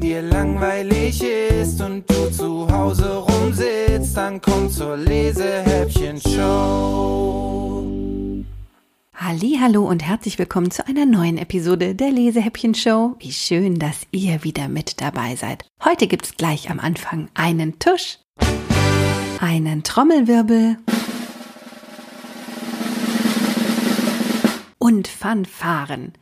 Dir langweilig ist und du zu Hause rumsitzt, dann komm zur Lesehäppchen-Show. Hallo und herzlich willkommen zu einer neuen Episode der Lesehäppchen Show. Wie schön, dass ihr wieder mit dabei seid. Heute gibt's gleich am Anfang einen Tusch, einen Trommelwirbel und Fanfaren.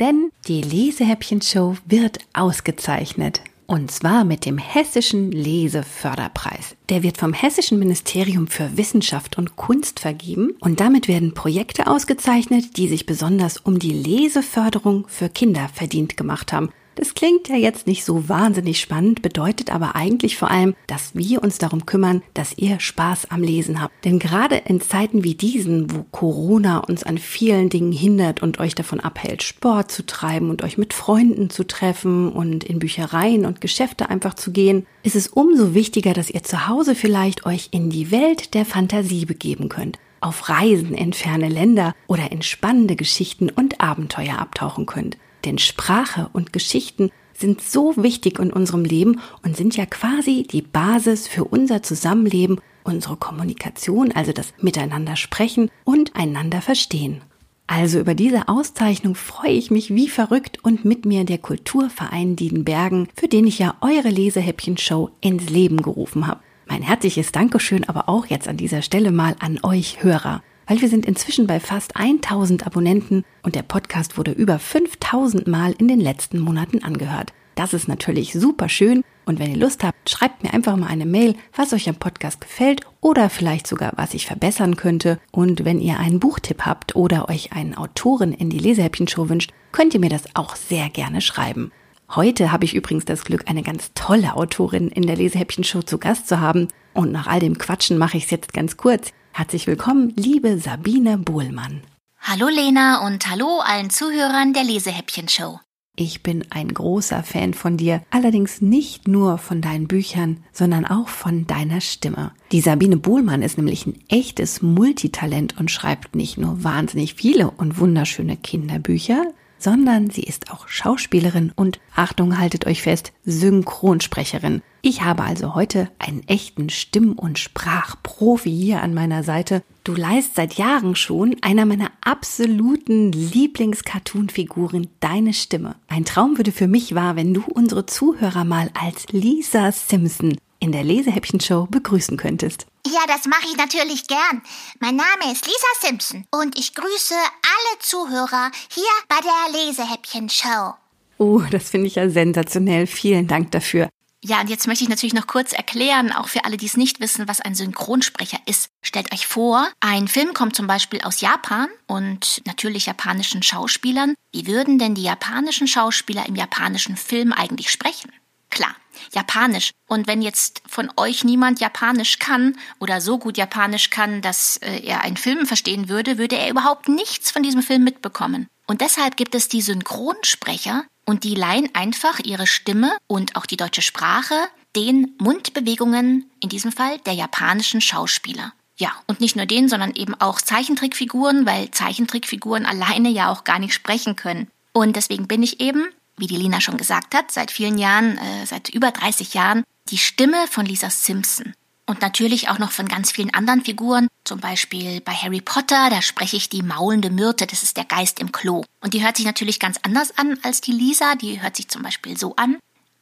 Denn die Lesehäppchen Show wird ausgezeichnet. Und zwar mit dem Hessischen Leseförderpreis. Der wird vom Hessischen Ministerium für Wissenschaft und Kunst vergeben und damit werden Projekte ausgezeichnet, die sich besonders um die Leseförderung für Kinder verdient gemacht haben. Das klingt ja jetzt nicht so wahnsinnig spannend, bedeutet aber eigentlich vor allem, dass wir uns darum kümmern, dass ihr Spaß am Lesen habt. Denn gerade in Zeiten wie diesen, wo Corona uns an vielen Dingen hindert und euch davon abhält, Sport zu treiben und euch mit Freunden zu treffen und in Büchereien und Geschäfte einfach zu gehen, ist es umso wichtiger, dass ihr zu Hause vielleicht euch in die Welt der Fantasie begeben könnt auf Reisen in ferne Länder oder in spannende Geschichten und Abenteuer abtauchen könnt. Denn Sprache und Geschichten sind so wichtig in unserem Leben und sind ja quasi die Basis für unser Zusammenleben, unsere Kommunikation, also das Miteinander sprechen und einander verstehen. Also über diese Auszeichnung freue ich mich wie verrückt und mit mir der Kulturverein Diedenbergen, für den ich ja eure Lesehäppchen-Show ins Leben gerufen habe. Mein herzliches Dankeschön aber auch jetzt an dieser Stelle mal an euch Hörer weil wir sind inzwischen bei fast 1000 Abonnenten und der Podcast wurde über 5000 Mal in den letzten Monaten angehört. Das ist natürlich super schön und wenn ihr Lust habt, schreibt mir einfach mal eine Mail, was euch am Podcast gefällt oder vielleicht sogar, was ich verbessern könnte. Und wenn ihr einen Buchtipp habt oder euch einen Autoren in die Lesehäppchen-Show wünscht, könnt ihr mir das auch sehr gerne schreiben. Heute habe ich übrigens das Glück, eine ganz tolle Autorin in der Lesehäppchen-Show zu Gast zu haben. Und nach all dem Quatschen mache ich es jetzt ganz kurz. Herzlich willkommen, liebe Sabine Bohlmann. Hallo Lena und hallo allen Zuhörern der Lesehäppchen-Show. Ich bin ein großer Fan von dir, allerdings nicht nur von deinen Büchern, sondern auch von deiner Stimme. Die Sabine Bohlmann ist nämlich ein echtes Multitalent und schreibt nicht nur wahnsinnig viele und wunderschöne Kinderbücher, sondern sie ist auch Schauspielerin und, Achtung, haltet euch fest, Synchronsprecherin. Ich habe also heute einen echten Stimm- und Sprachprofi hier an meiner Seite. Du leist seit Jahren schon einer meiner absoluten Lieblings-Cartoon-Figuren deine Stimme. Ein Traum würde für mich wahr, wenn du unsere Zuhörer mal als Lisa Simpson in der Lesehäppchen-Show begrüßen könntest. Ja, das mache ich natürlich gern. Mein Name ist Lisa Simpson und ich grüße alle Zuhörer hier bei der Lesehäppchen-Show. Oh, das finde ich ja sensationell. Vielen Dank dafür. Ja, und jetzt möchte ich natürlich noch kurz erklären, auch für alle, die es nicht wissen, was ein Synchronsprecher ist. Stellt euch vor, ein Film kommt zum Beispiel aus Japan und natürlich japanischen Schauspielern. Wie würden denn die japanischen Schauspieler im japanischen Film eigentlich sprechen? Klar, Japanisch. Und wenn jetzt von euch niemand Japanisch kann oder so gut Japanisch kann, dass äh, er einen Film verstehen würde, würde er überhaupt nichts von diesem Film mitbekommen. Und deshalb gibt es die Synchronsprecher und die leihen einfach ihre Stimme und auch die deutsche Sprache den Mundbewegungen, in diesem Fall der japanischen Schauspieler. Ja, und nicht nur den, sondern eben auch Zeichentrickfiguren, weil Zeichentrickfiguren alleine ja auch gar nicht sprechen können. Und deswegen bin ich eben wie die Lina schon gesagt hat, seit vielen Jahren, äh, seit über 30 Jahren, die Stimme von Lisa Simpson. Und natürlich auch noch von ganz vielen anderen Figuren. Zum Beispiel bei Harry Potter, da spreche ich die maulende Myrte, das ist der Geist im Klo. Und die hört sich natürlich ganz anders an als die Lisa, die hört sich zum Beispiel so an.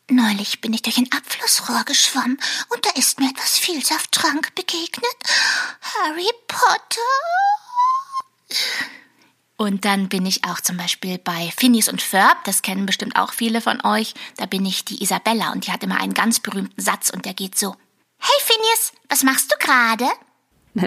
Neulich bin ich durch ein Abflussrohr geschwommen und da ist mir etwas Vielsafttrank begegnet. Harry Potter? Und dann bin ich auch zum Beispiel bei Phineas und Ferb, das kennen bestimmt auch viele von euch. Da bin ich die Isabella und die hat immer einen ganz berühmten Satz und der geht so. Hey Phineas, was machst du gerade?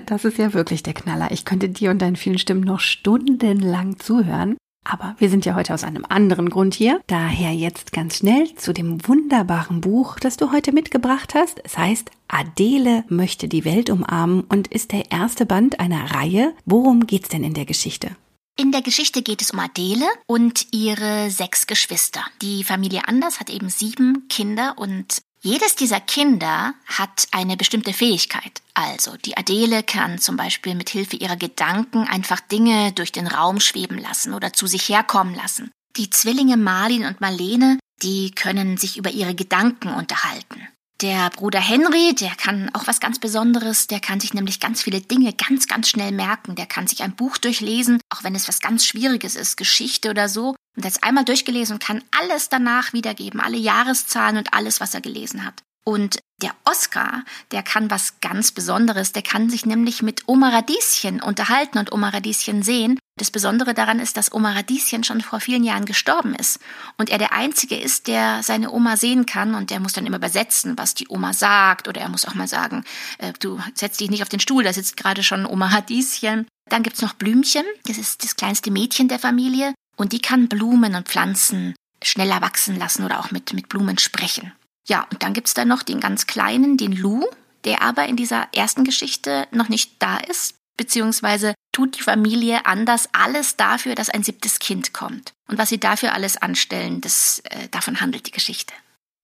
Das ist ja wirklich der Knaller. Ich könnte dir und deinen vielen Stimmen noch stundenlang zuhören. Aber wir sind ja heute aus einem anderen Grund hier. Daher jetzt ganz schnell zu dem wunderbaren Buch, das du heute mitgebracht hast. Es heißt Adele möchte die Welt umarmen und ist der erste Band einer Reihe. Worum geht's denn in der Geschichte? In der Geschichte geht es um Adele und ihre sechs Geschwister. Die Familie Anders hat eben sieben Kinder und jedes dieser Kinder hat eine bestimmte Fähigkeit. Also die Adele kann zum Beispiel mit Hilfe ihrer Gedanken einfach Dinge durch den Raum schweben lassen oder zu sich herkommen lassen. Die Zwillinge Marlin und Marlene die können sich über ihre Gedanken unterhalten. Der Bruder Henry, der kann auch was ganz Besonderes, der kann sich nämlich ganz viele Dinge ganz, ganz schnell merken. Der kann sich ein Buch durchlesen, auch wenn es was ganz Schwieriges ist, Geschichte oder so. Und hat es einmal durchgelesen und kann alles danach wiedergeben, alle Jahreszahlen und alles, was er gelesen hat. Und der Oscar, der kann was ganz Besonderes. Der kann sich nämlich mit Oma Radieschen unterhalten und Oma Radieschen sehen. Das Besondere daran ist, dass Oma Radieschen schon vor vielen Jahren gestorben ist. Und er der Einzige ist, der seine Oma sehen kann. Und der muss dann immer übersetzen, was die Oma sagt. Oder er muss auch mal sagen, äh, du setz dich nicht auf den Stuhl, da sitzt gerade schon Oma Radieschen. Dann gibt's noch Blümchen. Das ist das kleinste Mädchen der Familie. Und die kann Blumen und Pflanzen schneller wachsen lassen oder auch mit, mit Blumen sprechen. Ja, und dann gibt's da noch den ganz kleinen, den Lou, der aber in dieser ersten Geschichte noch nicht da ist, beziehungsweise tut die Familie anders alles dafür, dass ein siebtes Kind kommt. Und was sie dafür alles anstellen, das, äh, davon handelt die Geschichte.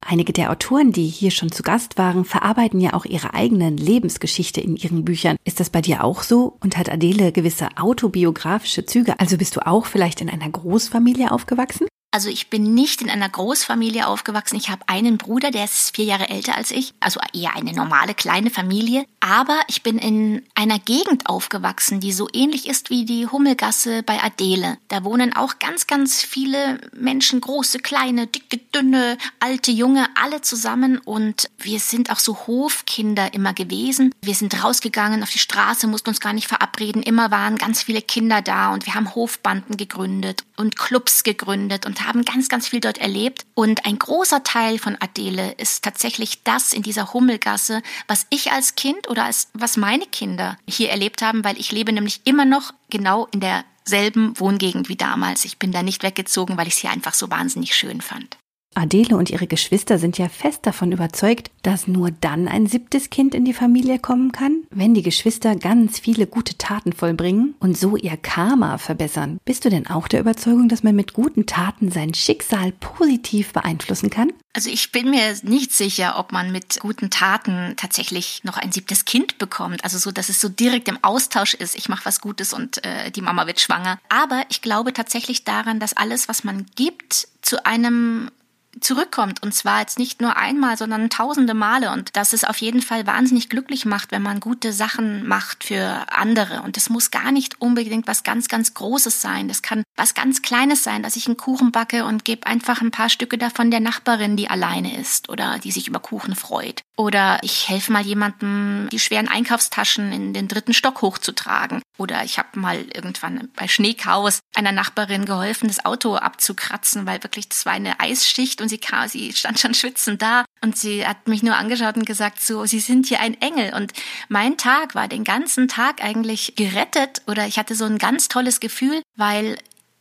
Einige der Autoren, die hier schon zu Gast waren, verarbeiten ja auch ihre eigenen Lebensgeschichte in ihren Büchern. Ist das bei dir auch so? Und hat Adele gewisse autobiografische Züge? Also bist du auch vielleicht in einer Großfamilie aufgewachsen? Also ich bin nicht in einer Großfamilie aufgewachsen. Ich habe einen Bruder, der ist vier Jahre älter als ich. Also eher eine normale kleine Familie. Aber ich bin in einer Gegend aufgewachsen, die so ähnlich ist wie die Hummelgasse bei Adele. Da wohnen auch ganz, ganz viele Menschen, große, kleine, dicke, dünne, alte, junge, alle zusammen. Und wir sind auch so Hofkinder immer gewesen. Wir sind rausgegangen auf die Straße, mussten uns gar nicht verabreden. Immer waren ganz viele Kinder da und wir haben Hofbanden gegründet und Clubs gegründet und haben ganz, ganz viel dort erlebt. Und ein großer Teil von Adele ist tatsächlich das in dieser Hummelgasse, was ich als Kind oder als was meine Kinder hier erlebt haben, weil ich lebe nämlich immer noch genau in derselben Wohngegend wie damals. Ich bin da nicht weggezogen, weil ich sie einfach so wahnsinnig schön fand. Adele und ihre Geschwister sind ja fest davon überzeugt, dass nur dann ein siebtes Kind in die Familie kommen kann, wenn die Geschwister ganz viele gute Taten vollbringen und so ihr Karma verbessern. Bist du denn auch der Überzeugung, dass man mit guten Taten sein Schicksal positiv beeinflussen kann? Also ich bin mir nicht sicher, ob man mit guten Taten tatsächlich noch ein siebtes Kind bekommt. Also so, dass es so direkt im Austausch ist. Ich mache was Gutes und äh, die Mama wird schwanger. Aber ich glaube tatsächlich daran, dass alles, was man gibt, zu einem zurückkommt. Und zwar jetzt nicht nur einmal, sondern tausende Male. Und dass es auf jeden Fall wahnsinnig glücklich macht, wenn man gute Sachen macht für andere. Und das muss gar nicht unbedingt was ganz, ganz Großes sein. Das kann was ganz Kleines sein, dass ich einen Kuchen backe und gebe einfach ein paar Stücke davon der Nachbarin, die alleine ist oder die sich über Kuchen freut. Oder ich helfe mal jemandem, die schweren Einkaufstaschen in den dritten Stock hochzutragen. Oder ich habe mal irgendwann bei Schneechaos einer Nachbarin geholfen, das Auto abzukratzen, weil wirklich das war eine Eisschicht und sie kam, sie stand schon schwitzend da und sie hat mich nur angeschaut und gesagt, so, Sie sind hier ein Engel. Und mein Tag war den ganzen Tag eigentlich gerettet oder ich hatte so ein ganz tolles Gefühl, weil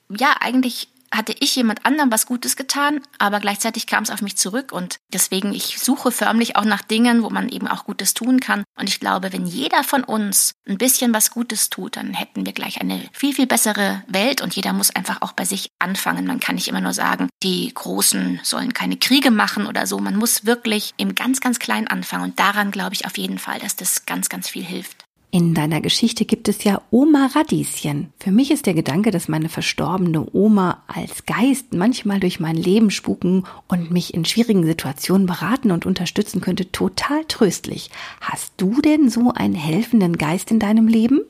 ja, eigentlich hatte ich jemand anderem was Gutes getan, aber gleichzeitig kam es auf mich zurück und deswegen ich suche förmlich auch nach Dingen, wo man eben auch Gutes tun kann und ich glaube, wenn jeder von uns ein bisschen was Gutes tut, dann hätten wir gleich eine viel viel bessere Welt und jeder muss einfach auch bei sich anfangen. Man kann nicht immer nur sagen, die Großen sollen keine Kriege machen oder so. Man muss wirklich im ganz ganz klein anfangen und daran glaube ich auf jeden Fall, dass das ganz ganz viel hilft. In deiner Geschichte gibt es ja Oma Radieschen. Für mich ist der Gedanke, dass meine verstorbene Oma als Geist manchmal durch mein Leben spuken und mich in schwierigen Situationen beraten und unterstützen könnte, total tröstlich. Hast du denn so einen helfenden Geist in deinem Leben?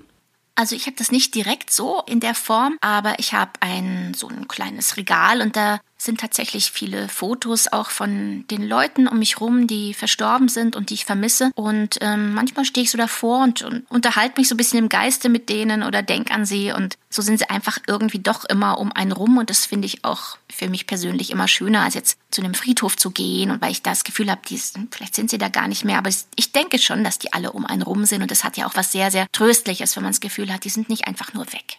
Also ich habe das nicht direkt so in der Form, aber ich habe ein so ein kleines Regal und da sind tatsächlich viele Fotos auch von den Leuten um mich rum, die verstorben sind und die ich vermisse. Und ähm, manchmal stehe ich so davor und, und unterhalte mich so ein bisschen im Geiste mit denen oder denke an sie. Und so sind sie einfach irgendwie doch immer um einen rum. Und das finde ich auch für mich persönlich immer schöner, als jetzt zu einem Friedhof zu gehen. Und weil ich das Gefühl habe, vielleicht sind sie da gar nicht mehr. Aber ich denke schon, dass die alle um einen rum sind. Und das hat ja auch was sehr, sehr Tröstliches, wenn man das Gefühl hat, die sind nicht einfach nur weg.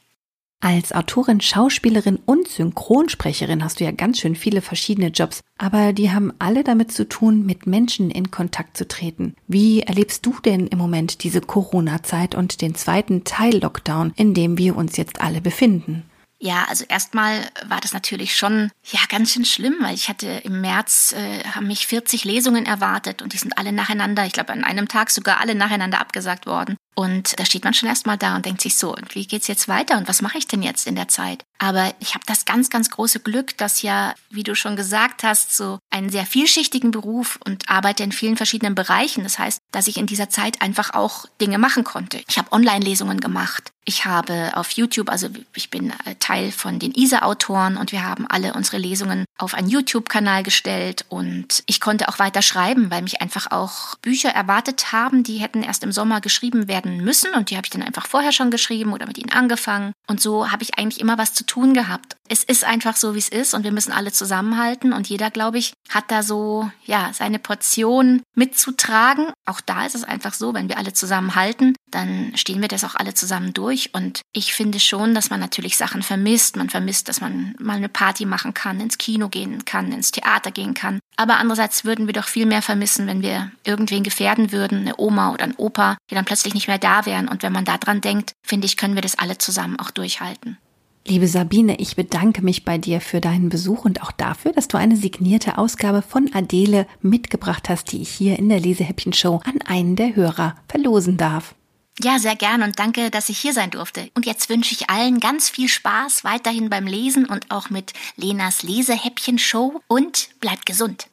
Als Autorin, Schauspielerin und Synchronsprecherin hast du ja ganz schön viele verschiedene Jobs, aber die haben alle damit zu tun, mit Menschen in Kontakt zu treten. Wie erlebst du denn im Moment diese Corona-Zeit und den zweiten Teil Lockdown, in dem wir uns jetzt alle befinden? Ja, also erstmal war das natürlich schon ja ganz schön schlimm, weil ich hatte im März äh, haben mich 40 Lesungen erwartet und die sind alle nacheinander, ich glaube an einem Tag sogar alle nacheinander abgesagt worden. Und da steht man schon erstmal da und denkt sich so, wie geht's jetzt weiter und was mache ich denn jetzt in der Zeit? Aber ich habe das ganz, ganz große Glück, dass ja, wie du schon gesagt hast, so einen sehr vielschichtigen Beruf und arbeite in vielen verschiedenen Bereichen. Das heißt, dass ich in dieser Zeit einfach auch Dinge machen konnte. Ich habe Online-Lesungen gemacht. Ich habe auf YouTube, also ich bin äh, Teil von den ISA-Autoren und wir haben alle unsere Lesungen auf einen YouTube-Kanal gestellt und ich konnte auch weiter schreiben, weil mich einfach auch Bücher erwartet haben, die hätten erst im Sommer geschrieben werden müssen und die habe ich dann einfach vorher schon geschrieben oder mit ihnen angefangen und so habe ich eigentlich immer was zu tun gehabt. Es ist einfach so, wie es ist und wir müssen alle zusammenhalten und jeder, glaube ich, hat da so, ja, seine Portion mitzutragen. Auch da ist es einfach so, wenn wir alle zusammenhalten, dann stehen wir das auch alle zusammen durch und ich finde schon, dass man natürlich Sachen vermisst. Man vermisst, dass man mal eine Party machen kann, ins Kino gehen kann, ins Theater gehen kann. Aber andererseits würden wir doch viel mehr vermissen, wenn wir irgendwen gefährden würden, eine Oma oder ein Opa, die dann plötzlich nicht mehr da wären. Und wenn man da dran denkt, finde ich, können wir das alle zusammen auch durchhalten. Liebe Sabine, ich bedanke mich bei dir für deinen Besuch und auch dafür, dass du eine signierte Ausgabe von Adele mitgebracht hast, die ich hier in der Lesehäppchen-Show an einen der Hörer verlosen darf. Ja, sehr gern und danke, dass ich hier sein durfte. Und jetzt wünsche ich allen ganz viel Spaß weiterhin beim Lesen und auch mit Lenas Lesehäppchen-Show und bleibt gesund.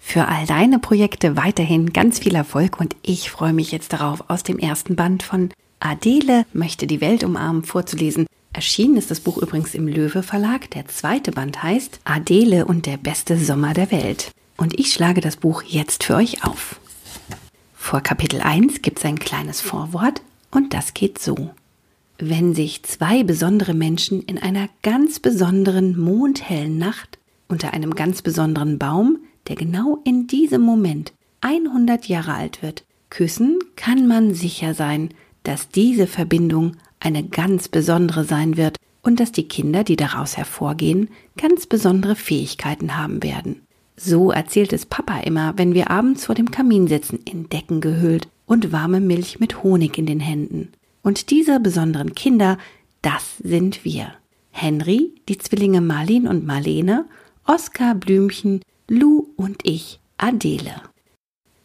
Für all deine Projekte weiterhin ganz viel Erfolg und ich freue mich jetzt darauf, aus dem ersten Band von Adele möchte die Welt umarmen vorzulesen. Erschienen ist das Buch übrigens im Löwe Verlag. Der zweite Band heißt Adele und der beste Sommer der Welt. Und ich schlage das Buch jetzt für euch auf. Vor Kapitel 1 gibt es ein kleines Vorwort und das geht so. Wenn sich zwei besondere Menschen in einer ganz besonderen mondhellen Nacht unter einem ganz besonderen Baum, der genau in diesem Moment 100 Jahre alt wird, küssen, kann man sicher sein, dass diese Verbindung eine ganz besondere sein wird und dass die Kinder, die daraus hervorgehen, ganz besondere Fähigkeiten haben werden. So erzählt es Papa immer, wenn wir abends vor dem Kamin sitzen, in Decken gehüllt und warme Milch mit Honig in den Händen. Und diese besonderen Kinder, das sind wir. Henry, die Zwillinge Marlin und Marlene, Oskar, Blümchen, Lou und ich, Adele.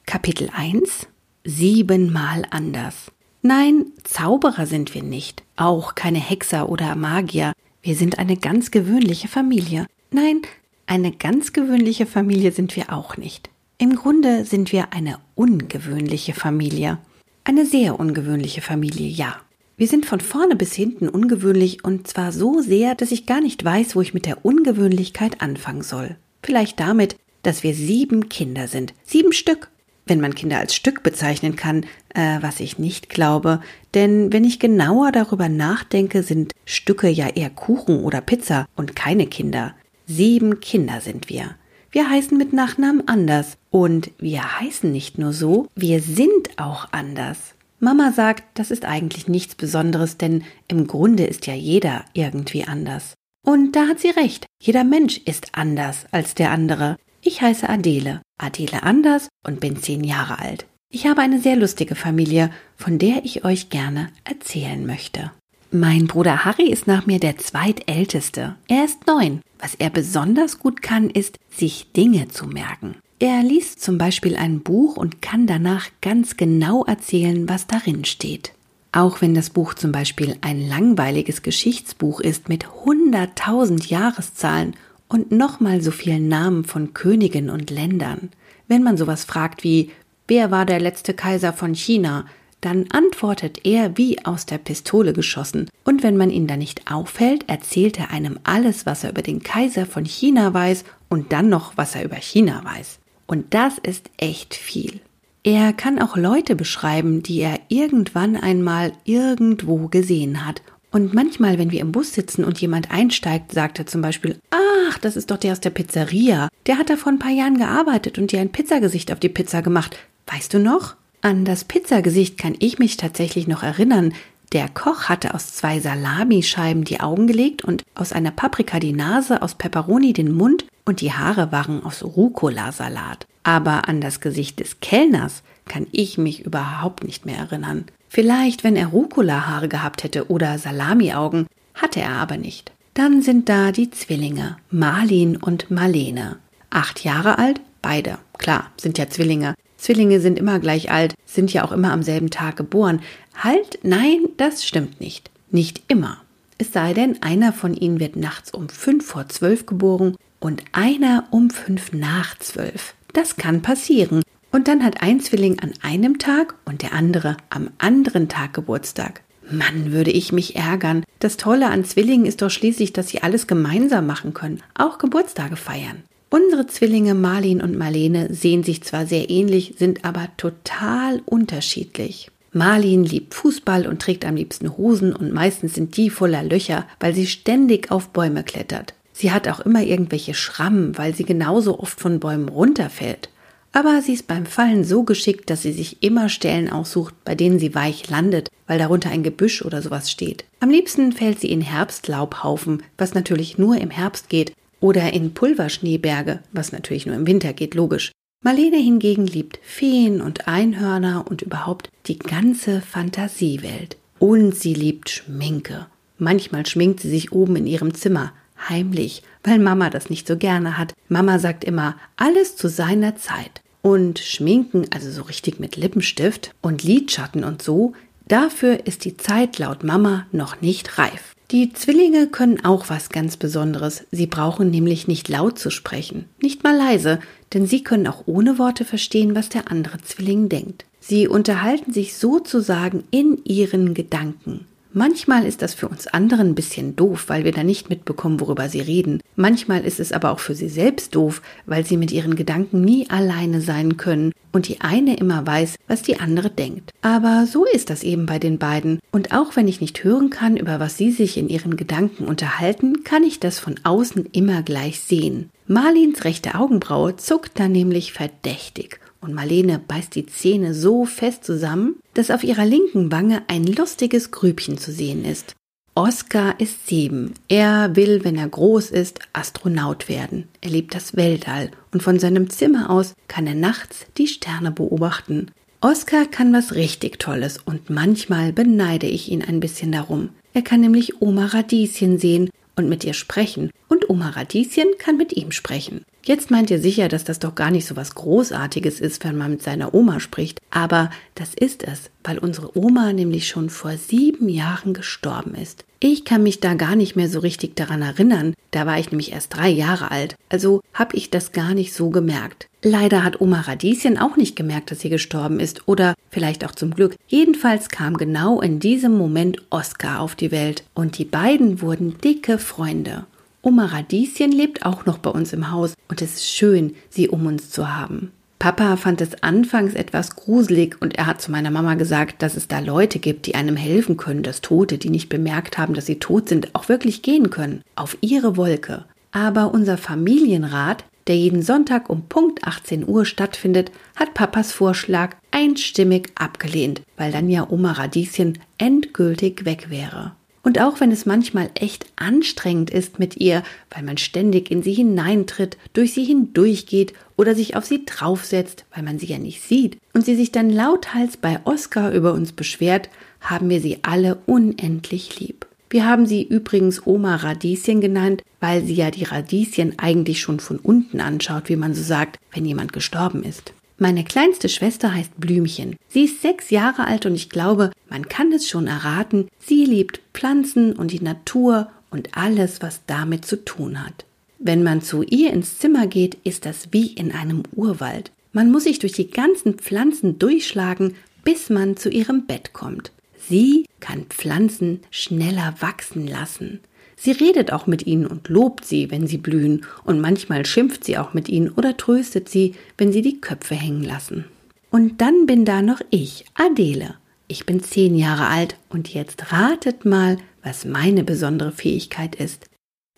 Kapitel 1 Siebenmal anders. Nein, Zauberer sind wir nicht, auch keine Hexer oder Magier. Wir sind eine ganz gewöhnliche Familie. Nein, eine ganz gewöhnliche Familie sind wir auch nicht. Im Grunde sind wir eine ungewöhnliche Familie. Eine sehr ungewöhnliche Familie, ja. Wir sind von vorne bis hinten ungewöhnlich und zwar so sehr, dass ich gar nicht weiß, wo ich mit der Ungewöhnlichkeit anfangen soll. Vielleicht damit, dass wir sieben Kinder sind. Sieben Stück wenn man Kinder als Stück bezeichnen kann, äh, was ich nicht glaube, denn wenn ich genauer darüber nachdenke, sind Stücke ja eher Kuchen oder Pizza und keine Kinder. Sieben Kinder sind wir. Wir heißen mit Nachnamen anders und wir heißen nicht nur so, wir sind auch anders. Mama sagt, das ist eigentlich nichts Besonderes, denn im Grunde ist ja jeder irgendwie anders. Und da hat sie recht, jeder Mensch ist anders als der andere. Ich heiße Adele, Adele Anders und bin zehn Jahre alt. Ich habe eine sehr lustige Familie, von der ich euch gerne erzählen möchte. Mein Bruder Harry ist nach mir der zweitälteste. Er ist neun. Was er besonders gut kann, ist, sich Dinge zu merken. Er liest zum Beispiel ein Buch und kann danach ganz genau erzählen, was darin steht. Auch wenn das Buch zum Beispiel ein langweiliges Geschichtsbuch ist mit hunderttausend Jahreszahlen und nochmal so vielen Namen von Königen und Ländern. Wenn man sowas fragt wie Wer war der letzte Kaiser von China? dann antwortet er wie aus der Pistole geschossen, und wenn man ihn da nicht auffällt, erzählt er einem alles, was er über den Kaiser von China weiß und dann noch, was er über China weiß. Und das ist echt viel. Er kann auch Leute beschreiben, die er irgendwann einmal irgendwo gesehen hat und manchmal, wenn wir im Bus sitzen und jemand einsteigt, sagt er zum Beispiel, ach, das ist doch der aus der Pizzeria. Der hat da vor ein paar Jahren gearbeitet und dir ein Pizzagesicht auf die Pizza gemacht. Weißt du noch? An das Pizzagesicht kann ich mich tatsächlich noch erinnern. Der Koch hatte aus zwei Salamischeiben die Augen gelegt und aus einer Paprika die Nase, aus Peperoni den Mund und die Haare waren aus Rucola-Salat. Aber an das Gesicht des Kellners kann ich mich überhaupt nicht mehr erinnern. Vielleicht, wenn er Rucola-Haare gehabt hätte oder Salamiaugen, hatte er aber nicht. Dann sind da die Zwillinge, Marlin und Marlene. Acht Jahre alt, beide. Klar, sind ja Zwillinge. Zwillinge sind immer gleich alt, sind ja auch immer am selben Tag geboren. Halt, nein, das stimmt nicht. Nicht immer. Es sei denn, einer von ihnen wird nachts um fünf vor zwölf geboren und einer um fünf nach zwölf. Das kann passieren. Und dann hat ein Zwilling an einem Tag und der andere am anderen Tag Geburtstag. Mann, würde ich mich ärgern. Das Tolle an Zwillingen ist doch schließlich, dass sie alles gemeinsam machen können, auch Geburtstage feiern. Unsere Zwillinge Marlin und Marlene sehen sich zwar sehr ähnlich, sind aber total unterschiedlich. Marlin liebt Fußball und trägt am liebsten Hosen und meistens sind die voller Löcher, weil sie ständig auf Bäume klettert. Sie hat auch immer irgendwelche Schrammen, weil sie genauso oft von Bäumen runterfällt. Aber sie ist beim Fallen so geschickt, dass sie sich immer Stellen aussucht, bei denen sie weich landet, weil darunter ein Gebüsch oder sowas steht. Am liebsten fällt sie in Herbstlaubhaufen, was natürlich nur im Herbst geht, oder in Pulverschneeberge, was natürlich nur im Winter geht, logisch. Marlene hingegen liebt Feen und Einhörner und überhaupt die ganze Fantasiewelt. Und sie liebt Schminke. Manchmal schminkt sie sich oben in ihrem Zimmer, heimlich, weil Mama das nicht so gerne hat. Mama sagt immer, alles zu seiner Zeit. Und Schminken, also so richtig mit Lippenstift und Lidschatten und so, dafür ist die Zeit laut Mama noch nicht reif. Die Zwillinge können auch was ganz Besonderes. Sie brauchen nämlich nicht laut zu sprechen, nicht mal leise, denn sie können auch ohne Worte verstehen, was der andere Zwilling denkt. Sie unterhalten sich sozusagen in ihren Gedanken. Manchmal ist das für uns anderen ein bisschen doof, weil wir da nicht mitbekommen, worüber sie reden. Manchmal ist es aber auch für sie selbst doof, weil sie mit ihren Gedanken nie alleine sein können und die eine immer weiß, was die andere denkt. Aber so ist das eben bei den beiden. Und auch wenn ich nicht hören kann, über was sie sich in ihren Gedanken unterhalten, kann ich das von außen immer gleich sehen. Marlins rechte Augenbraue zuckt dann nämlich verdächtig und Marlene beißt die Zähne so fest zusammen, dass auf ihrer linken Wange ein lustiges Grübchen zu sehen ist. Oskar ist sieben. Er will, wenn er groß ist, Astronaut werden. Er liebt das Weltall und von seinem Zimmer aus kann er nachts die Sterne beobachten. Oskar kann was richtig Tolles und manchmal beneide ich ihn ein bisschen darum. Er kann nämlich Oma Radieschen sehen und mit ihr sprechen und Oma Radieschen kann mit ihm sprechen. Jetzt meint ihr sicher, dass das doch gar nicht so was Großartiges ist, wenn man mit seiner Oma spricht. Aber das ist es, weil unsere Oma nämlich schon vor sieben Jahren gestorben ist. Ich kann mich da gar nicht mehr so richtig daran erinnern. Da war ich nämlich erst drei Jahre alt. Also habe ich das gar nicht so gemerkt. Leider hat Oma Radieschen auch nicht gemerkt, dass sie gestorben ist. Oder vielleicht auch zum Glück. Jedenfalls kam genau in diesem Moment Oskar auf die Welt. Und die beiden wurden dicke Freunde. Oma Radieschen lebt auch noch bei uns im Haus und es ist schön, sie um uns zu haben. Papa fand es anfangs etwas gruselig und er hat zu meiner Mama gesagt, dass es da Leute gibt, die einem helfen können, dass Tote, die nicht bemerkt haben, dass sie tot sind, auch wirklich gehen können. Auf ihre Wolke. Aber unser Familienrat, der jeden Sonntag um Punkt 18 Uhr stattfindet, hat Papas Vorschlag einstimmig abgelehnt, weil dann ja Oma Radieschen endgültig weg wäre. Und auch wenn es manchmal echt anstrengend ist mit ihr, weil man ständig in sie hineintritt, durch sie hindurchgeht oder sich auf sie draufsetzt, weil man sie ja nicht sieht, und sie sich dann lauthals bei Oskar über uns beschwert, haben wir sie alle unendlich lieb. Wir haben sie übrigens Oma Radieschen genannt, weil sie ja die Radieschen eigentlich schon von unten anschaut, wie man so sagt, wenn jemand gestorben ist. Meine kleinste Schwester heißt Blümchen. Sie ist sechs Jahre alt und ich glaube, man kann es schon erraten, sie liebt Pflanzen und die Natur und alles, was damit zu tun hat. Wenn man zu ihr ins Zimmer geht, ist das wie in einem Urwald. Man muss sich durch die ganzen Pflanzen durchschlagen, bis man zu ihrem Bett kommt. Sie kann Pflanzen schneller wachsen lassen. Sie redet auch mit ihnen und lobt sie, wenn sie blühen, und manchmal schimpft sie auch mit ihnen oder tröstet sie, wenn sie die Köpfe hängen lassen. Und dann bin da noch ich, Adele. Ich bin zehn Jahre alt und jetzt ratet mal, was meine besondere Fähigkeit ist.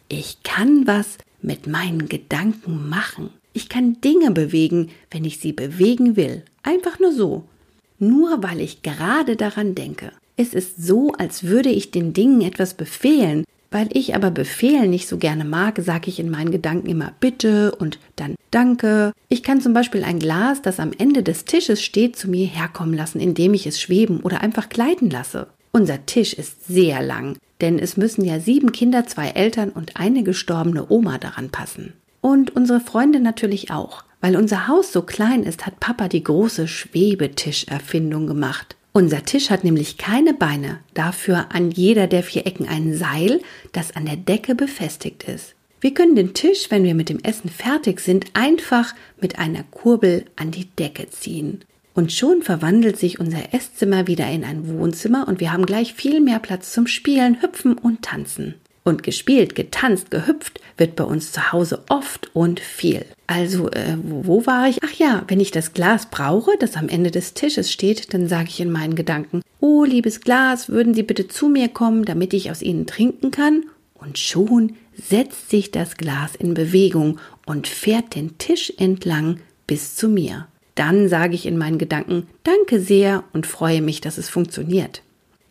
Ich kann was mit meinen Gedanken machen. Ich kann Dinge bewegen, wenn ich sie bewegen will. Einfach nur so. Nur weil ich gerade daran denke. Es ist so, als würde ich den Dingen etwas befehlen, weil ich aber Befehl nicht so gerne mag, sage ich in meinen Gedanken immer bitte und dann danke. Ich kann zum Beispiel ein Glas, das am Ende des Tisches steht, zu mir herkommen lassen, indem ich es schweben oder einfach gleiten lasse. Unser Tisch ist sehr lang. denn es müssen ja sieben Kinder, zwei Eltern und eine gestorbene Oma daran passen. Und unsere Freunde natürlich auch. Weil unser Haus so klein ist, hat Papa die große Schwebetischerfindung gemacht. Unser Tisch hat nämlich keine Beine, dafür an jeder der vier Ecken ein Seil, das an der Decke befestigt ist. Wir können den Tisch, wenn wir mit dem Essen fertig sind, einfach mit einer Kurbel an die Decke ziehen. Und schon verwandelt sich unser Esszimmer wieder in ein Wohnzimmer und wir haben gleich viel mehr Platz zum Spielen, Hüpfen und Tanzen. Und gespielt, getanzt, gehüpft wird bei uns zu Hause oft und viel. Also, äh, wo, wo war ich? Ach ja, wenn ich das Glas brauche, das am Ende des Tisches steht, dann sage ich in meinen Gedanken, oh, liebes Glas, würden Sie bitte zu mir kommen, damit ich aus Ihnen trinken kann? Und schon setzt sich das Glas in Bewegung und fährt den Tisch entlang bis zu mir. Dann sage ich in meinen Gedanken Danke sehr und freue mich, dass es funktioniert.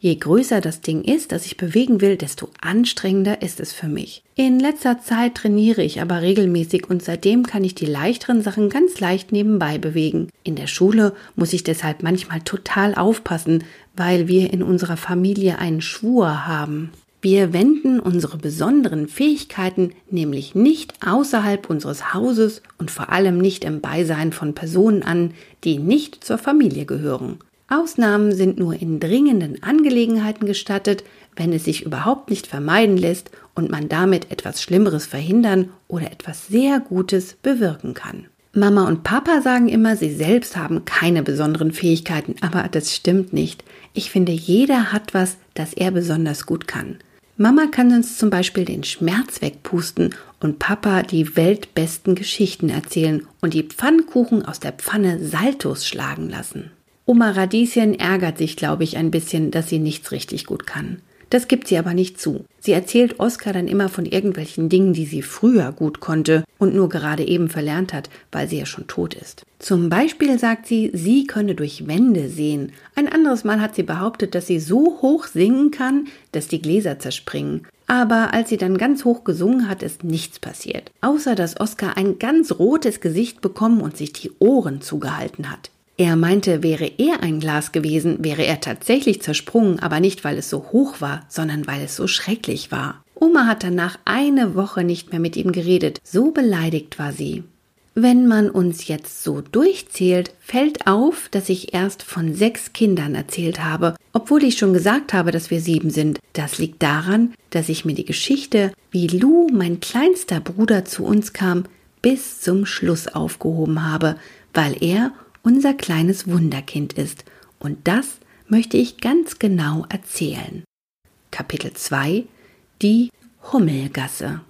Je größer das Ding ist, das ich bewegen will, desto anstrengender ist es für mich. In letzter Zeit trainiere ich aber regelmäßig und seitdem kann ich die leichteren Sachen ganz leicht nebenbei bewegen. In der Schule muss ich deshalb manchmal total aufpassen, weil wir in unserer Familie einen Schwur haben. Wir wenden unsere besonderen Fähigkeiten nämlich nicht außerhalb unseres Hauses und vor allem nicht im Beisein von Personen an, die nicht zur Familie gehören. Ausnahmen sind nur in dringenden Angelegenheiten gestattet, wenn es sich überhaupt nicht vermeiden lässt und man damit etwas Schlimmeres verhindern oder etwas sehr Gutes bewirken kann. Mama und Papa sagen immer, sie selbst haben keine besonderen Fähigkeiten, aber das stimmt nicht. Ich finde, jeder hat was, das er besonders gut kann. Mama kann uns zum Beispiel den Schmerz wegpusten und Papa die weltbesten Geschichten erzählen und die Pfannkuchen aus der Pfanne Saltos schlagen lassen. Oma Radieschen ärgert sich, glaube ich, ein bisschen, dass sie nichts richtig gut kann. Das gibt sie aber nicht zu. Sie erzählt Oskar dann immer von irgendwelchen Dingen, die sie früher gut konnte und nur gerade eben verlernt hat, weil sie ja schon tot ist. Zum Beispiel sagt sie, sie könne durch Wände sehen. Ein anderes Mal hat sie behauptet, dass sie so hoch singen kann, dass die Gläser zerspringen. Aber als sie dann ganz hoch gesungen hat, ist nichts passiert. Außer dass Oskar ein ganz rotes Gesicht bekommen und sich die Ohren zugehalten hat. Er meinte, wäre er ein Glas gewesen, wäre er tatsächlich zersprungen, aber nicht, weil es so hoch war, sondern weil es so schrecklich war. Oma hat danach eine Woche nicht mehr mit ihm geredet, so beleidigt war sie. Wenn man uns jetzt so durchzählt, fällt auf, dass ich erst von sechs Kindern erzählt habe, obwohl ich schon gesagt habe, dass wir sieben sind. Das liegt daran, dass ich mir die Geschichte, wie Lou, mein kleinster Bruder, zu uns kam, bis zum Schluss aufgehoben habe, weil er unser kleines Wunderkind ist, und das möchte ich ganz genau erzählen. Kapitel 2 Die Hummelgasse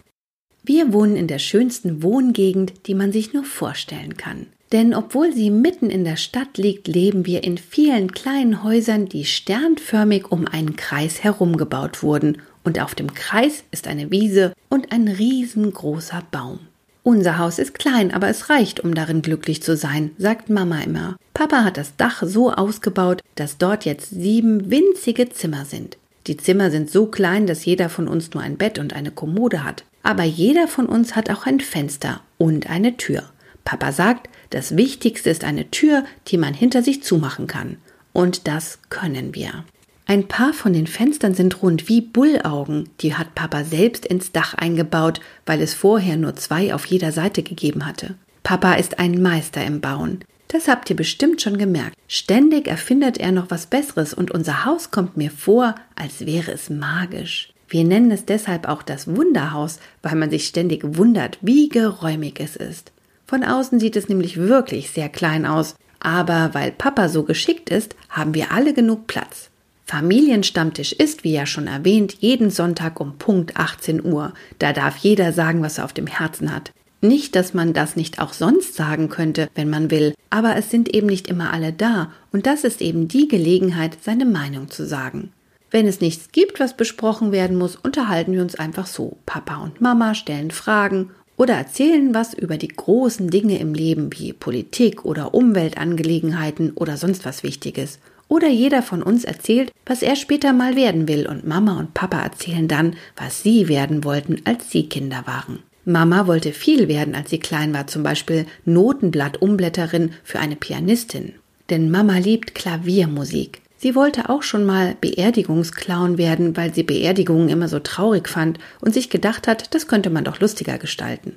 Wir wohnen in der schönsten Wohngegend, die man sich nur vorstellen kann. Denn obwohl sie mitten in der Stadt liegt, leben wir in vielen kleinen Häusern, die sternförmig um einen Kreis herumgebaut wurden, und auf dem Kreis ist eine Wiese und ein riesengroßer Baum. Unser Haus ist klein, aber es reicht, um darin glücklich zu sein, sagt Mama immer. Papa hat das Dach so ausgebaut, dass dort jetzt sieben winzige Zimmer sind. Die Zimmer sind so klein, dass jeder von uns nur ein Bett und eine Kommode hat. Aber jeder von uns hat auch ein Fenster und eine Tür. Papa sagt, das Wichtigste ist eine Tür, die man hinter sich zumachen kann. Und das können wir. Ein paar von den Fenstern sind rund wie Bullaugen, die hat Papa selbst ins Dach eingebaut, weil es vorher nur zwei auf jeder Seite gegeben hatte. Papa ist ein Meister im Bauen. Das habt ihr bestimmt schon gemerkt. Ständig erfindet er noch was Besseres und unser Haus kommt mir vor, als wäre es magisch. Wir nennen es deshalb auch das Wunderhaus, weil man sich ständig wundert, wie geräumig es ist. Von außen sieht es nämlich wirklich sehr klein aus, aber weil Papa so geschickt ist, haben wir alle genug Platz. Familienstammtisch ist, wie ja schon erwähnt, jeden Sonntag um Punkt 18 Uhr. Da darf jeder sagen, was er auf dem Herzen hat. Nicht, dass man das nicht auch sonst sagen könnte, wenn man will, aber es sind eben nicht immer alle da, und das ist eben die Gelegenheit, seine Meinung zu sagen. Wenn es nichts gibt, was besprochen werden muss, unterhalten wir uns einfach so. Papa und Mama stellen Fragen oder erzählen was über die großen Dinge im Leben wie Politik oder Umweltangelegenheiten oder sonst was Wichtiges. Oder jeder von uns erzählt, was er später mal werden will und Mama und Papa erzählen dann, was sie werden wollten, als sie Kinder waren. Mama wollte viel werden, als sie klein war, zum Beispiel Notenblattumblätterin für eine Pianistin. Denn Mama liebt Klaviermusik. Sie wollte auch schon mal Beerdigungsclown werden, weil sie Beerdigungen immer so traurig fand und sich gedacht hat, das könnte man doch lustiger gestalten.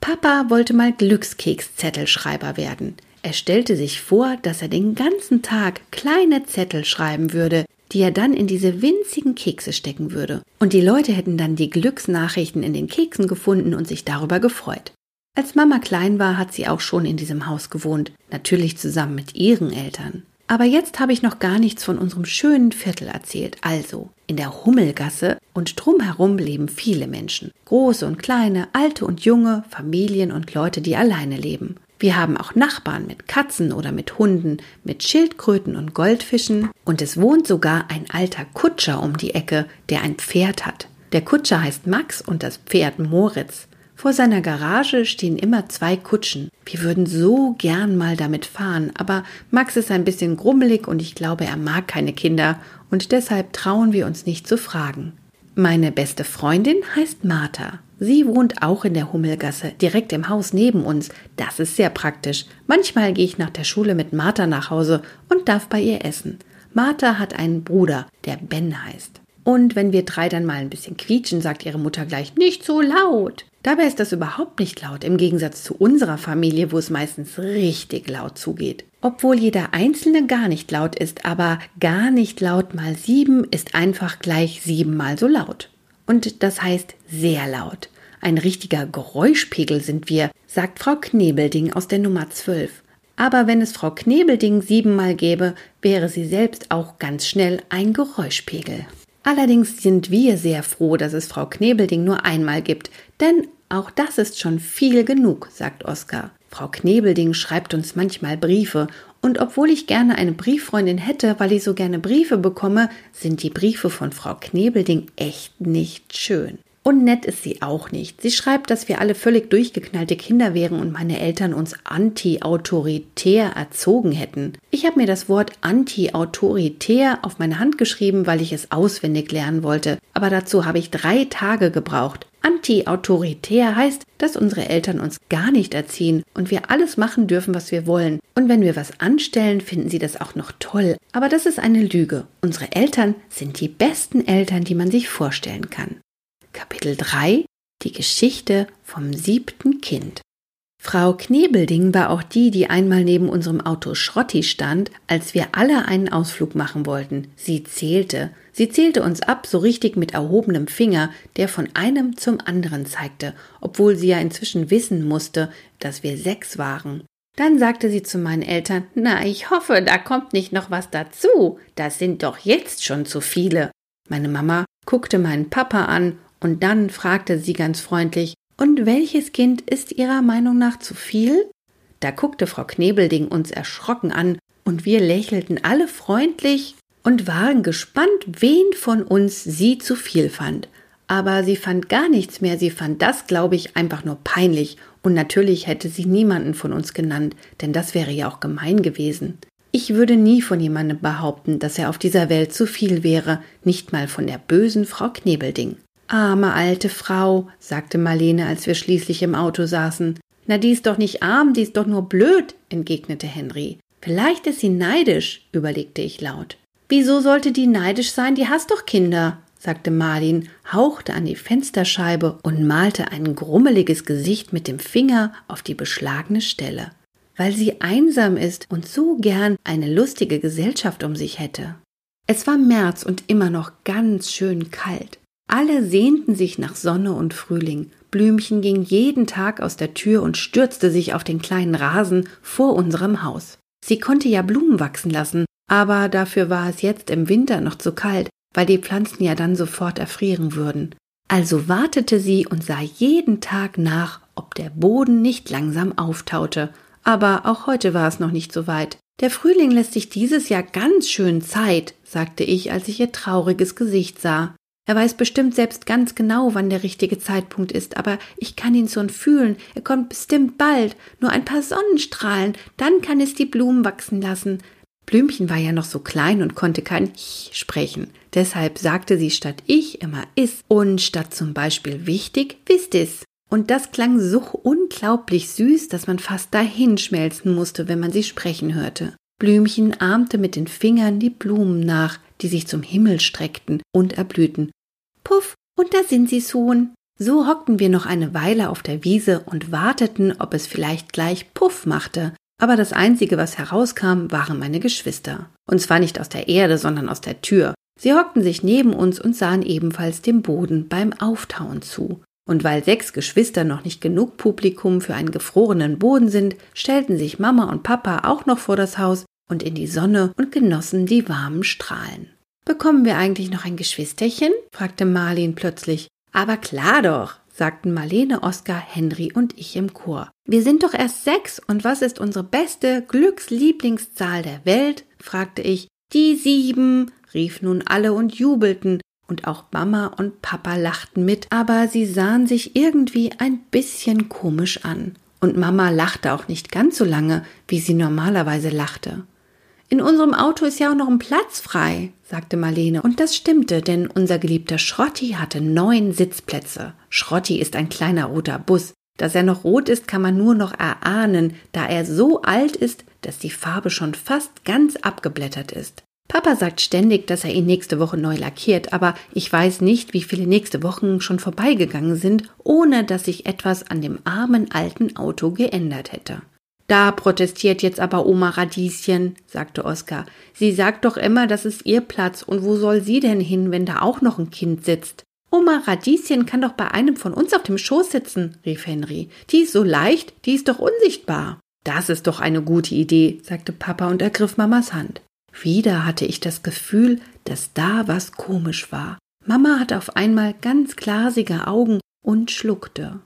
Papa wollte mal Glückskekszettelschreiber werden. Er stellte sich vor, dass er den ganzen Tag kleine Zettel schreiben würde, die er dann in diese winzigen Kekse stecken würde. Und die Leute hätten dann die Glücksnachrichten in den Keksen gefunden und sich darüber gefreut. Als Mama klein war, hat sie auch schon in diesem Haus gewohnt, natürlich zusammen mit ihren Eltern. Aber jetzt habe ich noch gar nichts von unserem schönen Viertel erzählt. Also, in der Hummelgasse und drumherum leben viele Menschen. Große und kleine, alte und junge, Familien und Leute, die alleine leben. Wir haben auch Nachbarn mit Katzen oder mit Hunden, mit Schildkröten und Goldfischen. Und es wohnt sogar ein alter Kutscher um die Ecke, der ein Pferd hat. Der Kutscher heißt Max und das Pferd Moritz. Vor seiner Garage stehen immer zwei Kutschen. Wir würden so gern mal damit fahren, aber Max ist ein bisschen grummelig und ich glaube, er mag keine Kinder und deshalb trauen wir uns nicht zu fragen. Meine beste Freundin heißt Martha. Sie wohnt auch in der Hummelgasse, direkt im Haus neben uns. Das ist sehr praktisch. Manchmal gehe ich nach der Schule mit Martha nach Hause und darf bei ihr essen. Martha hat einen Bruder, der Ben heißt. Und wenn wir drei dann mal ein bisschen quietschen, sagt ihre Mutter gleich nicht so laut. Dabei ist das überhaupt nicht laut, im Gegensatz zu unserer Familie, wo es meistens richtig laut zugeht. Obwohl jeder Einzelne gar nicht laut ist, aber gar nicht laut mal sieben ist einfach gleich siebenmal so laut. Und das heißt sehr laut. Ein richtiger Geräuschpegel sind wir, sagt Frau Knebelding aus der Nummer 12. Aber wenn es Frau Knebelding siebenmal gäbe, wäre sie selbst auch ganz schnell ein Geräuschpegel. Allerdings sind wir sehr froh, dass es Frau Knebelding nur einmal gibt, denn auch das ist schon viel genug, sagt Oskar. Frau Knebelding schreibt uns manchmal Briefe, und obwohl ich gerne eine Brieffreundin hätte, weil ich so gerne Briefe bekomme, sind die Briefe von Frau Knebelding echt nicht schön. Und nett ist sie auch nicht. Sie schreibt, dass wir alle völlig durchgeknallte Kinder wären und meine Eltern uns anti-autoritär erzogen hätten. Ich habe mir das Wort anti-autoritär auf meine Hand geschrieben, weil ich es auswendig lernen wollte. Aber dazu habe ich drei Tage gebraucht. Anti-autoritär heißt, dass unsere Eltern uns gar nicht erziehen und wir alles machen dürfen, was wir wollen. Und wenn wir was anstellen, finden sie das auch noch toll. Aber das ist eine Lüge. Unsere Eltern sind die besten Eltern, die man sich vorstellen kann. Kapitel 3 Die Geschichte vom siebten Kind. Frau Knebelding war auch die, die einmal neben unserem Auto Schrotti stand, als wir alle einen Ausflug machen wollten. Sie zählte. Sie zählte uns ab, so richtig mit erhobenem Finger, der von einem zum anderen zeigte, obwohl sie ja inzwischen wissen musste, dass wir sechs waren. Dann sagte sie zu meinen Eltern, na, ich hoffe, da kommt nicht noch was dazu. Das sind doch jetzt schon zu viele. Meine Mama guckte meinen Papa an und dann fragte sie ganz freundlich, und welches Kind ist Ihrer Meinung nach zu viel? Da guckte Frau Knebelding uns erschrocken an, und wir lächelten alle freundlich und waren gespannt, wen von uns sie zu viel fand. Aber sie fand gar nichts mehr, sie fand das, glaube ich, einfach nur peinlich, und natürlich hätte sie niemanden von uns genannt, denn das wäre ja auch gemein gewesen. Ich würde nie von jemandem behaupten, dass er auf dieser Welt zu viel wäre, nicht mal von der bösen Frau Knebelding. Arme alte Frau, sagte Marlene, als wir schließlich im Auto saßen. Na, die ist doch nicht arm, die ist doch nur blöd, entgegnete Henry. Vielleicht ist sie neidisch, überlegte ich laut. Wieso sollte die neidisch sein? Die hast doch Kinder, sagte Marlin, hauchte an die Fensterscheibe und malte ein grummeliges Gesicht mit dem Finger auf die beschlagene Stelle. Weil sie einsam ist und so gern eine lustige Gesellschaft um sich hätte. Es war März und immer noch ganz schön kalt. Alle sehnten sich nach Sonne und Frühling. Blümchen ging jeden Tag aus der Tür und stürzte sich auf den kleinen Rasen vor unserem Haus. Sie konnte ja Blumen wachsen lassen, aber dafür war es jetzt im Winter noch zu kalt, weil die Pflanzen ja dann sofort erfrieren würden. Also wartete sie und sah jeden Tag nach, ob der Boden nicht langsam auftaute. Aber auch heute war es noch nicht so weit. Der Frühling lässt sich dieses Jahr ganz schön Zeit, sagte ich, als ich ihr trauriges Gesicht sah. Er weiß bestimmt selbst ganz genau, wann der richtige Zeitpunkt ist, aber ich kann ihn schon fühlen. Er kommt bestimmt bald. Nur ein paar Sonnenstrahlen, dann kann es die Blumen wachsen lassen. Blümchen war ja noch so klein und konnte kein Ich sprechen. Deshalb sagte sie statt ich immer is und statt zum Beispiel wichtig wisst es. Und das klang so unglaublich süß, dass man fast dahin schmelzen musste, wenn man sie sprechen hörte. Blümchen ahmte mit den Fingern die Blumen nach, die sich zum Himmel streckten und erblühten. Puff, und da sind sie, Sohn. So hockten wir noch eine Weile auf der Wiese und warteten, ob es vielleicht gleich Puff machte. Aber das Einzige, was herauskam, waren meine Geschwister. Und zwar nicht aus der Erde, sondern aus der Tür. Sie hockten sich neben uns und sahen ebenfalls dem Boden beim Auftauen zu. Und weil sechs Geschwister noch nicht genug Publikum für einen gefrorenen Boden sind, stellten sich Mama und Papa auch noch vor das Haus und in die Sonne und genossen die warmen Strahlen. Bekommen wir eigentlich noch ein Geschwisterchen? fragte Marlin plötzlich. Aber klar doch, sagten Marlene, Oskar, Henry und ich im Chor. Wir sind doch erst sechs und was ist unsere beste Glückslieblingszahl der Welt? fragte ich. Die sieben, rief nun alle und jubelten, und auch Mama und Papa lachten mit, aber sie sahen sich irgendwie ein bisschen komisch an. Und Mama lachte auch nicht ganz so lange, wie sie normalerweise lachte. In unserem Auto ist ja auch noch ein Platz frei, sagte Marlene. Und das stimmte, denn unser geliebter Schrotti hatte neun Sitzplätze. Schrotti ist ein kleiner roter Bus. Dass er noch rot ist, kann man nur noch erahnen, da er so alt ist, dass die Farbe schon fast ganz abgeblättert ist. Papa sagt ständig, dass er ihn nächste Woche neu lackiert, aber ich weiß nicht, wie viele nächste Wochen schon vorbeigegangen sind, ohne dass sich etwas an dem armen alten Auto geändert hätte. Da protestiert jetzt aber Oma Radieschen, sagte Oskar. Sie sagt doch immer, das ist ihr Platz, und wo soll sie denn hin, wenn da auch noch ein Kind sitzt? Oma Radieschen kann doch bei einem von uns auf dem Schoß sitzen, rief Henry. Die ist so leicht, die ist doch unsichtbar. Das ist doch eine gute Idee, sagte Papa und ergriff Mamas Hand. Wieder hatte ich das Gefühl, dass da was komisch war. Mama hatte auf einmal ganz glasige Augen und schluckte.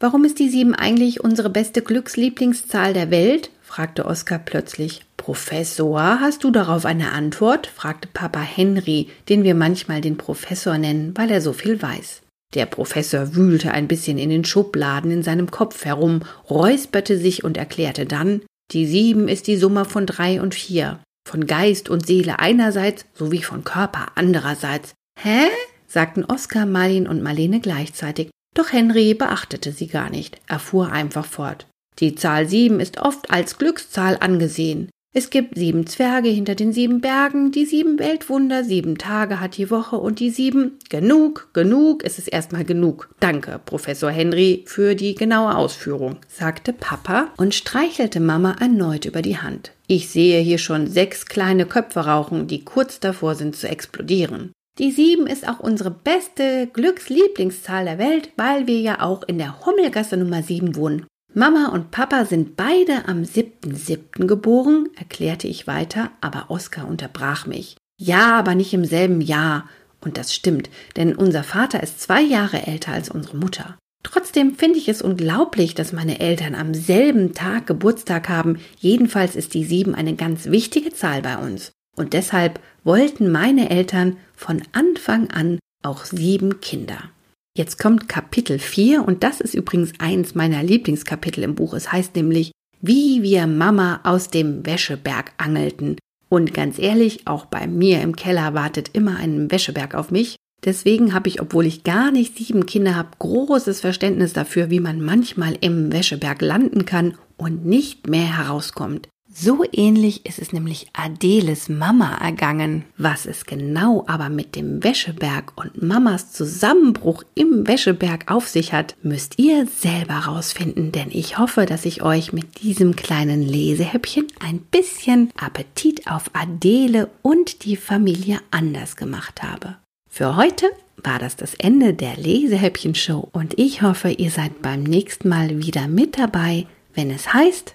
Warum ist die sieben eigentlich unsere beste Glückslieblingszahl der Welt? fragte Oskar plötzlich. Professor, hast du darauf eine Antwort? fragte Papa Henry, den wir manchmal den Professor nennen, weil er so viel weiß. Der Professor wühlte ein bisschen in den Schubladen in seinem Kopf herum, räusperte sich und erklärte dann, die sieben ist die Summe von drei und vier von Geist und Seele einerseits sowie von Körper andererseits. Hä? sagten Oskar, Marlin und Marlene gleichzeitig. Doch Henry beachtete sie gar nicht. Er fuhr einfach fort. Die Zahl sieben ist oft als Glückszahl angesehen. Es gibt sieben Zwerge hinter den sieben Bergen, die sieben Weltwunder, sieben Tage hat die Woche und die sieben. Genug, genug, es ist erstmal genug. Danke, Professor Henry, für die genaue Ausführung, sagte Papa und streichelte Mama erneut über die Hand. Ich sehe hier schon sechs kleine Köpfe rauchen, die kurz davor sind zu explodieren. Die sieben ist auch unsere beste Glückslieblingszahl der Welt, weil wir ja auch in der Hummelgasse Nummer sieben wohnen. Mama und Papa sind beide am 7.7. geboren, erklärte ich weiter, aber Oskar unterbrach mich. Ja, aber nicht im selben Jahr. Und das stimmt, denn unser Vater ist zwei Jahre älter als unsere Mutter. Trotzdem finde ich es unglaublich, dass meine Eltern am selben Tag Geburtstag haben. Jedenfalls ist die sieben eine ganz wichtige Zahl bei uns. Und deshalb wollten meine Eltern von Anfang an auch sieben Kinder. Jetzt kommt Kapitel 4 und das ist übrigens eins meiner Lieblingskapitel im Buch. Es heißt nämlich, wie wir Mama aus dem Wäscheberg angelten. Und ganz ehrlich, auch bei mir im Keller wartet immer ein Wäscheberg auf mich. Deswegen habe ich, obwohl ich gar nicht sieben Kinder habe, großes Verständnis dafür, wie man manchmal im Wäscheberg landen kann und nicht mehr herauskommt. So ähnlich ist es nämlich Adeles Mama ergangen. Was es genau aber mit dem Wäscheberg und Mamas Zusammenbruch im Wäscheberg auf sich hat, müsst ihr selber rausfinden, denn ich hoffe, dass ich euch mit diesem kleinen Lesehäppchen ein bisschen Appetit auf Adele und die Familie anders gemacht habe. Für heute war das das Ende der Lesehäppchen-Show und ich hoffe, ihr seid beim nächsten Mal wieder mit dabei, wenn es heißt.